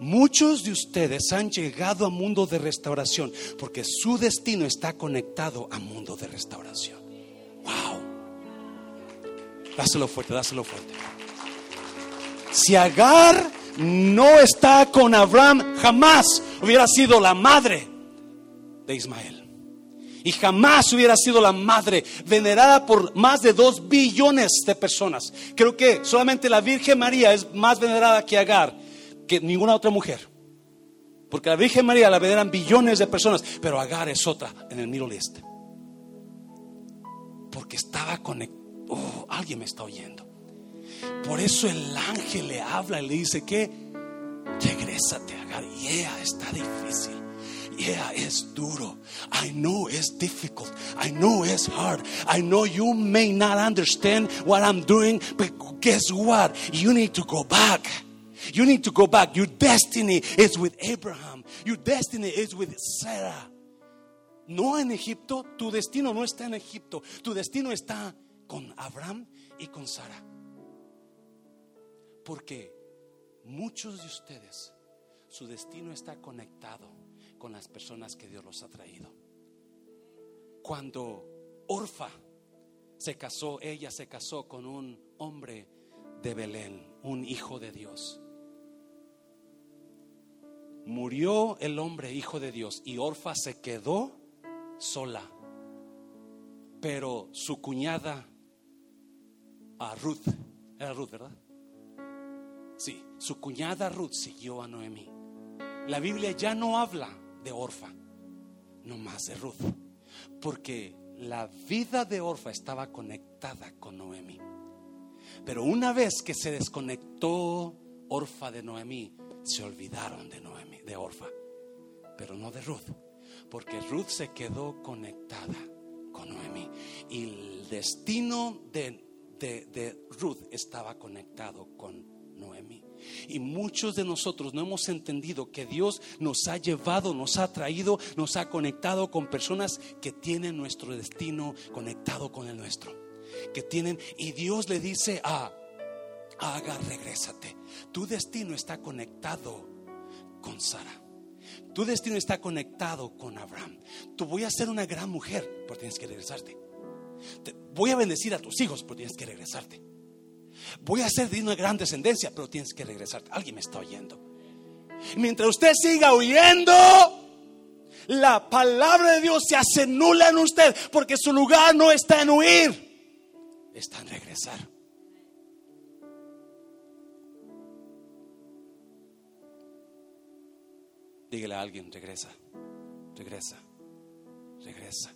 Speaker 1: Muchos de ustedes han llegado a mundo de restauración porque su destino está conectado a mundo de restauración. Wow. Dáselo fuerte, dáselo fuerte. Si Agar no está con Abraham, jamás hubiera sido la madre de Ismael. Y jamás hubiera sido la madre venerada por más de dos billones de personas. Creo que solamente la Virgen María es más venerada que Agar, que ninguna otra mujer. Porque la Virgen María la veneran billones de personas, pero Agar es otra en el Middle East. Porque estaba conectado. Oh, alguien me está oyendo. Por eso el ángel le habla y le dice que regrésate, Agar. Yeah, está difícil. Yeah, es duro. I know it's difficult. I know it's hard. I know you may not understand what I'm doing, but guess what? You need to go back. You need to go back. Your destiny is with Abraham. Your destiny is with Sarah. No en Egipto, tu destino no está en Egipto. Tu destino está con Abraham y con Sara. Porque muchos de ustedes, su destino está conectado con las personas que Dios los ha traído. Cuando Orfa se casó, ella se casó con un hombre de Belén, un hijo de Dios. Murió el hombre hijo de Dios y Orfa se quedó sola. Pero su cuñada, a Ruth, era Ruth, ¿verdad? Sí, su cuñada Ruth siguió a Noemí. La Biblia ya no habla de Orfa, no más de Ruth, porque la vida de Orfa estaba conectada con Noemí. Pero una vez que se desconectó Orfa de Noemí, se olvidaron de Noemí, de Orfa, pero no de Ruth, porque Ruth se quedó conectada con Noemí y el destino de, de, de Ruth estaba conectado con Noemí. Y muchos de nosotros no hemos entendido que Dios nos ha llevado, nos ha traído, nos ha conectado con personas que tienen nuestro destino conectado con el nuestro. Que tienen, y Dios le dice a, haga, regrésate. Tu destino está conectado con Sara. Tu destino está conectado con Abraham. Tú voy a ser una gran mujer, pero tienes que regresarte. voy a bendecir a tus hijos, pero tienes que regresarte. Voy a ser de una gran descendencia, pero tienes que regresar. Alguien me está oyendo. Mientras usted siga huyendo, la palabra de Dios se hace nula en usted, porque su lugar no está en huir, está en regresar. Dígale a alguien, regresa, regresa, regresa.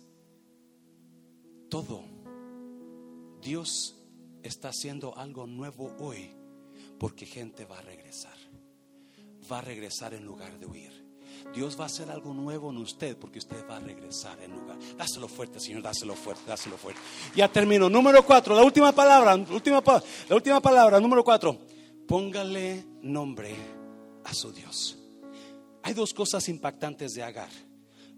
Speaker 1: Todo Dios está haciendo algo nuevo hoy porque gente va a regresar. Va a regresar en lugar de huir. Dios va a hacer algo nuevo en usted porque usted va a regresar en lugar. Dáselo fuerte, Señor, dáselo fuerte, dáselo fuerte. Ya termino. Número cuatro, la última palabra, última, la última palabra, número cuatro. Póngale nombre a su Dios. Hay dos cosas impactantes de Agar.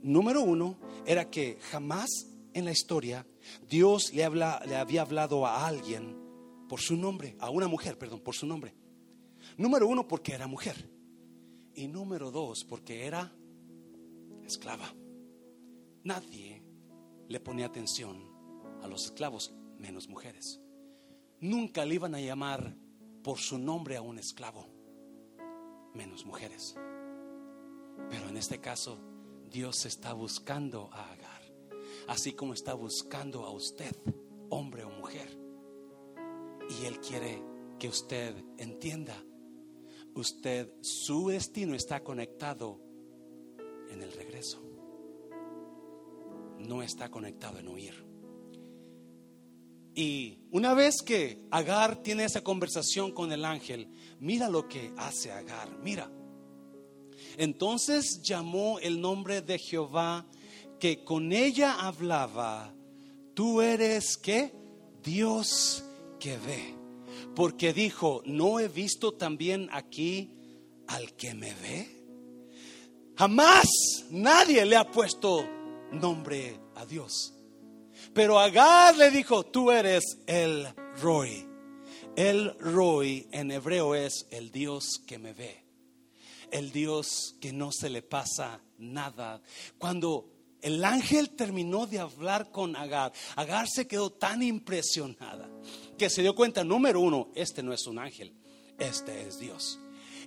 Speaker 1: Número uno era que jamás en la historia Dios le, le había hablado a alguien por su nombre, a una mujer, perdón, por su nombre. Número uno, porque era mujer. Y número dos, porque era esclava. Nadie le ponía atención a los esclavos, menos mujeres. Nunca le iban a llamar por su nombre a un esclavo, menos mujeres. Pero en este caso, Dios está buscando a Agar así como está buscando a usted, hombre o mujer. Y Él quiere que usted entienda, usted, su destino está conectado en el regreso, no está conectado en huir. Y una vez que Agar tiene esa conversación con el ángel, mira lo que hace Agar, mira. Entonces llamó el nombre de Jehová que con ella hablaba, tú eres que Dios que ve. Porque dijo, no he visto también aquí al que me ve. Jamás nadie le ha puesto nombre a Dios. Pero Agar le dijo, tú eres el Roy. El Roy en hebreo es el Dios que me ve. El Dios que no se le pasa nada. Cuando el ángel terminó de hablar con Agar, Agar se quedó tan impresionada que se dio cuenta, número uno, este no es un ángel, este es Dios.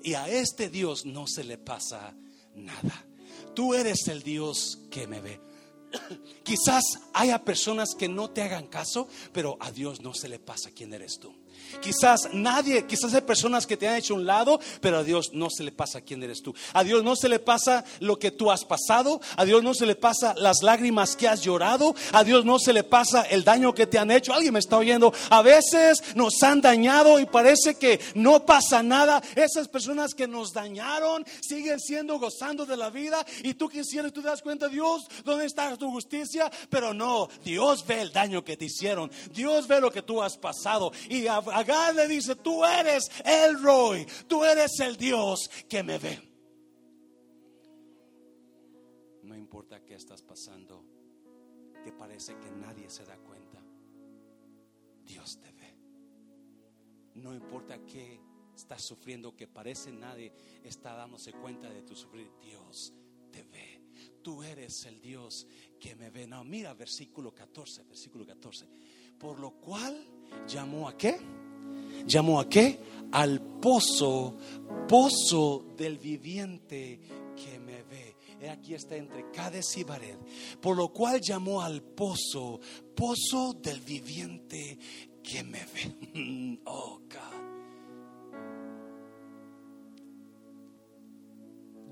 Speaker 1: Y a este Dios no se le pasa nada. Tú eres el Dios que me ve. Quizás haya personas que no te hagan caso, pero a Dios no se le pasa quién eres tú. Quizás nadie, quizás hay personas que te han hecho un lado, pero a Dios no se le pasa quién eres tú. A Dios no se le pasa lo que tú has pasado, a Dios no se le pasa las lágrimas que has llorado, a Dios no se le pasa el daño que te han hecho. Alguien me está oyendo. A veces nos han dañado y parece que no pasa nada. Esas personas que nos dañaron siguen siendo gozando de la vida y tú quisieras, tú te das cuenta, Dios, ¿dónde está tu justicia? Pero no, Dios ve el daño que te hicieron. Dios ve lo que tú has pasado y a Agar le dice, tú eres el Roy, tú eres el Dios que me ve. No importa qué estás pasando, que parece que nadie se da cuenta, Dios te ve. No importa qué estás sufriendo, que parece nadie está dándose cuenta de tu sufrir, Dios te ve. Tú eres el Dios que me ve. No, mira versículo 14, versículo 14. Por lo cual llamó a qué? llamó a qué? Al pozo, pozo del viviente que me ve. Aquí está entre Cades y Bared. Por lo cual llamó al pozo, pozo del viviente que me ve. Oh, God.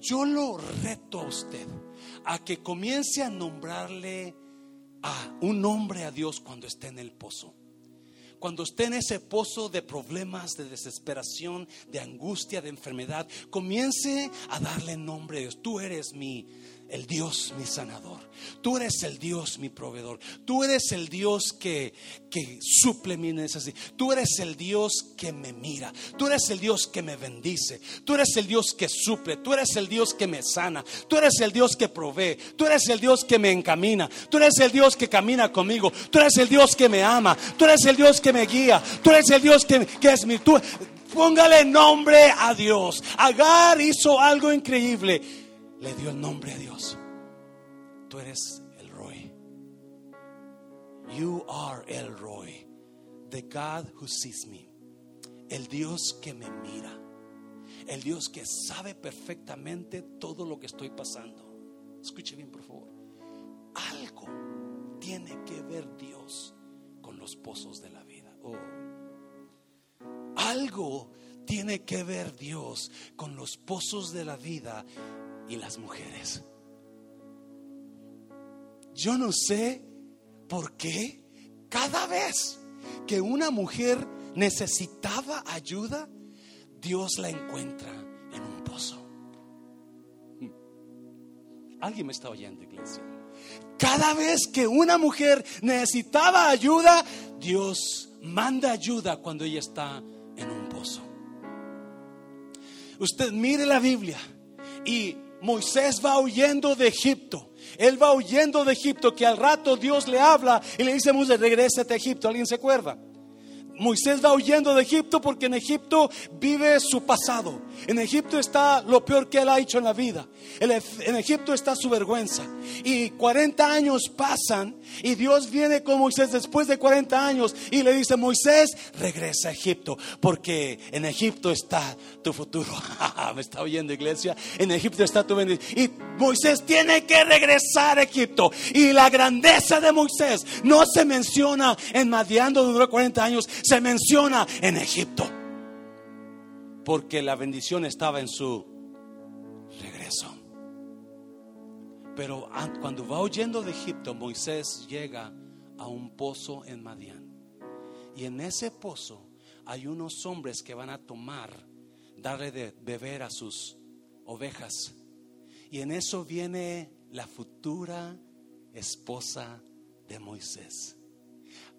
Speaker 1: Yo lo reto a usted a que comience a nombrarle a un nombre a Dios cuando esté en el pozo cuando esté en ese pozo de problemas, de desesperación, de angustia, de enfermedad, comience a darle nombre a Dios. Tú eres mi el Dios mi sanador. Tú eres el Dios mi proveedor. Tú eres el Dios que, que suple mi necesidad. Tú eres el Dios que me mira. Tú eres el Dios que me bendice. Tú eres el Dios que suple. Tú eres el Dios que me sana. Tú eres el Dios que provee. Tú eres el Dios que me encamina. Tú eres el Dios que camina conmigo. Tú eres el Dios que me ama. Tú eres el Dios que me guía. Tú eres el Dios que, que es mi. Tú, póngale nombre a Dios. Agar hizo algo increíble le dio el nombre a Dios. Tú eres el Roy. You are el Roy. The God who sees me. El Dios que me mira. El Dios que sabe perfectamente todo lo que estoy pasando. Escuche bien, por favor. Algo tiene que ver Dios con los pozos de la vida. Oh. Algo tiene que ver Dios con los pozos de la vida y las mujeres. Yo no sé por qué cada vez que una mujer necesitaba ayuda, Dios la encuentra en un pozo. ¿Alguien me está oyendo, iglesia? Cada vez que una mujer necesitaba ayuda, Dios manda ayuda cuando ella está en un pozo. Usted mire la Biblia y Moisés va huyendo de Egipto. Él va huyendo de Egipto, que al rato Dios le habla y le dice, Moisés, regresa a Egipto. ¿Alguien se acuerda? Moisés va huyendo de Egipto porque en Egipto vive su pasado. En Egipto está lo peor que él ha hecho en la vida. En Egipto está su vergüenza. Y 40 años pasan y Dios viene con Moisés después de 40 años y le dice, Moisés, regresa a Egipto porque en Egipto está tu futuro. ¿Me está oyendo iglesia? En Egipto está tu bendición. Y Moisés tiene que regresar a Egipto. Y la grandeza de Moisés no se menciona en Madiando, duró 40 años, se menciona en Egipto. Porque la bendición estaba en su regreso. Pero cuando va huyendo de Egipto, Moisés llega a un pozo en Madián. Y en ese pozo hay unos hombres que van a tomar, darle de beber a sus ovejas. Y en eso viene la futura esposa de Moisés.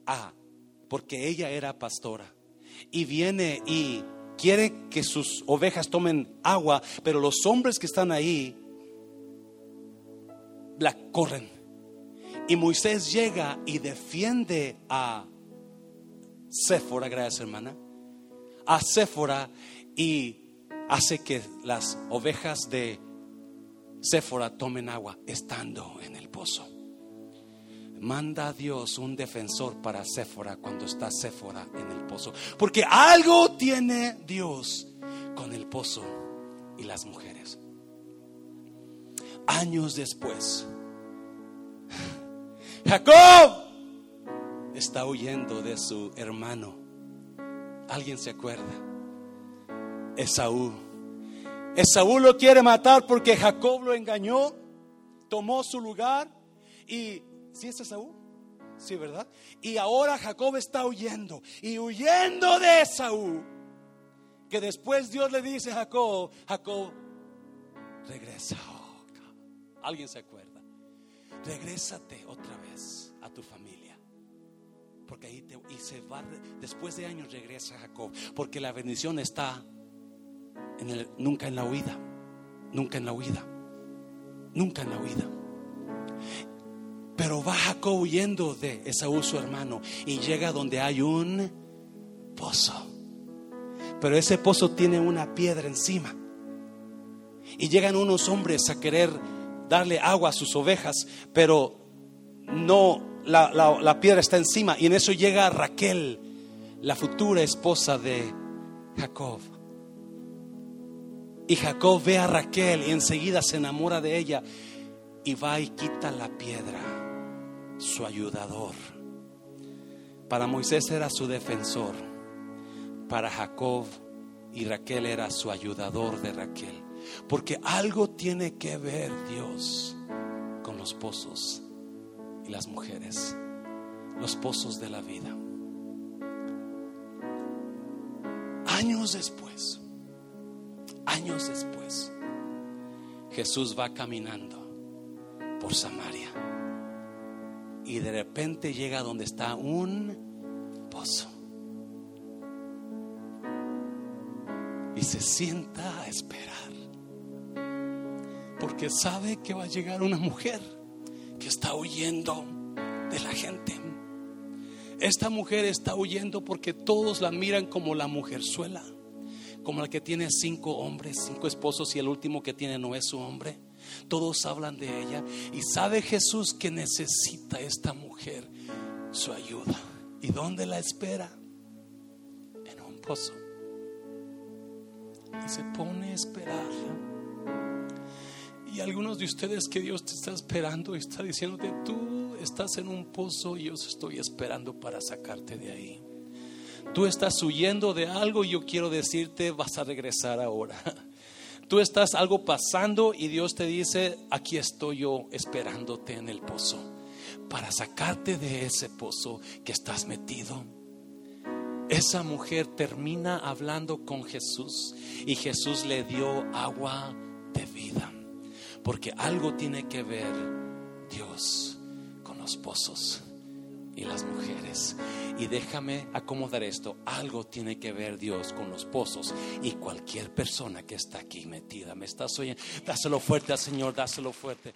Speaker 1: Ah, porque ella era pastora. Y viene y quiere que sus ovejas tomen agua, pero los hombres que están ahí la corren. Y Moisés llega y defiende a Séfora, gracias hermana, a Séfora y hace que las ovejas de Séfora tomen agua estando en el pozo. Manda a Dios un defensor para Séfora cuando está Séfora en el pozo. Porque algo tiene Dios con el pozo y las mujeres. Años después, Jacob está huyendo de su hermano. ¿Alguien se acuerda? Esaú. Esaú lo quiere matar porque Jacob lo engañó, tomó su lugar y ¿sí es Esaú? Sí, ¿verdad? Y ahora Jacob está huyendo y huyendo de Esaú. Que después Dios le dice a Jacob, Jacob, regresa. ¿Alguien se acuerda? Regrésate otra vez a tu familia. Porque ahí te, y se va, después de años regresa Jacob. Porque la bendición está nunca en la huida, nunca en la huida, nunca en la huida. Pero va Jacob huyendo de Esaú su hermano y llega donde hay un pozo. Pero ese pozo tiene una piedra encima. Y llegan unos hombres a querer darle agua a sus ovejas, pero no, la, la piedra está encima. Y en eso llega Raquel, la futura esposa de Jacob. Y Jacob ve a Raquel y enseguida se enamora de ella y va y quita la piedra, su ayudador. Para Moisés era su defensor, para Jacob y Raquel era su ayudador de Raquel. Porque algo tiene que ver Dios con los pozos y las mujeres, los pozos de la vida. Años después, Años después, Jesús va caminando por Samaria y de repente llega donde está un pozo. Y se sienta a esperar. Porque sabe que va a llegar una mujer que está huyendo de la gente. Esta mujer está huyendo porque todos la miran como la mujerzuela como la que tiene cinco hombres, cinco esposos y el último que tiene no es su hombre. Todos hablan de ella y sabe Jesús que necesita esta mujer su ayuda. ¿Y dónde la espera? En un pozo. Y se pone a esperarla. Y algunos de ustedes que Dios te está esperando está diciéndote, tú estás en un pozo y yo estoy esperando para sacarte de ahí. Tú estás huyendo de algo y yo quiero decirte, vas a regresar ahora. Tú estás algo pasando y Dios te dice, aquí estoy yo esperándote en el pozo para sacarte de ese pozo que estás metido. Esa mujer termina hablando con Jesús y Jesús le dio agua de vida, porque algo tiene que ver Dios con los pozos y las mujeres. Y déjame acomodar esto. Algo tiene que ver Dios con los pozos y cualquier persona que está aquí metida. ¿Me estás oyendo? Dáselo fuerte al Señor, dáselo fuerte.